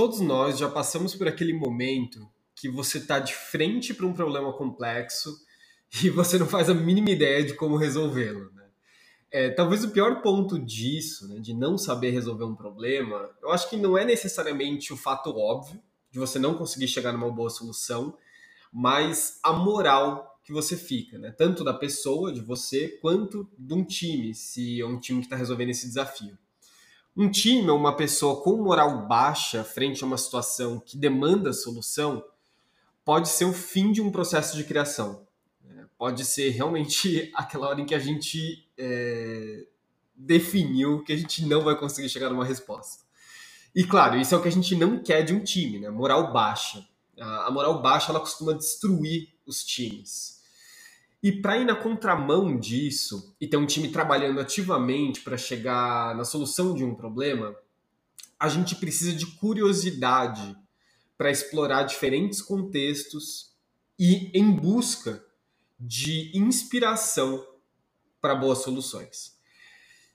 todos nós já passamos por aquele momento que você está de frente para um problema complexo e você não faz a mínima ideia de como resolvê-lo. Né? É, talvez o pior ponto disso, né, de não saber resolver um problema, eu acho que não é necessariamente o fato óbvio de você não conseguir chegar numa boa solução, mas a moral que você fica, né? tanto da pessoa, de você, quanto de um time, se é um time que está resolvendo esse desafio. Um time ou uma pessoa com moral baixa frente a uma situação que demanda solução pode ser o fim de um processo de criação. Né? Pode ser realmente aquela hora em que a gente é, definiu que a gente não vai conseguir chegar numa resposta. E claro, isso é o que a gente não quer de um time, né? Moral baixa. A moral baixa ela costuma destruir os times. E para ir na contramão disso e ter um time trabalhando ativamente para chegar na solução de um problema, a gente precisa de curiosidade para explorar diferentes contextos e em busca de inspiração para boas soluções.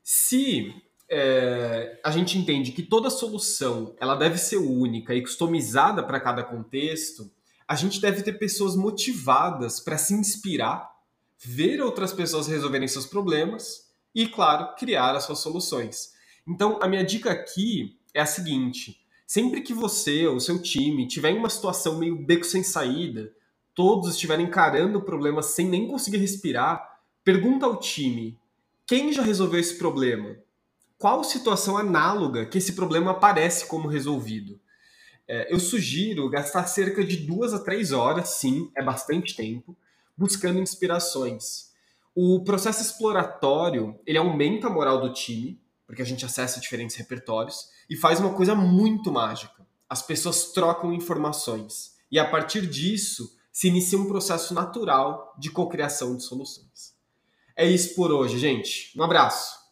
Se é, a gente entende que toda solução ela deve ser única e customizada para cada contexto, a gente deve ter pessoas motivadas para se inspirar ver outras pessoas resolverem seus problemas e, claro, criar as suas soluções. Então, a minha dica aqui é a seguinte: sempre que você ou seu time tiver em uma situação meio beco sem saída, todos estiverem encarando o problema sem nem conseguir respirar, pergunta ao time: quem já resolveu esse problema? Qual situação análoga que esse problema aparece como resolvido? É, eu sugiro gastar cerca de duas a três horas, sim, é bastante tempo, buscando inspirações. O processo exploratório, ele aumenta a moral do time, porque a gente acessa diferentes repertórios, e faz uma coisa muito mágica. As pessoas trocam informações. E a partir disso, se inicia um processo natural de cocriação de soluções. É isso por hoje, gente. Um abraço.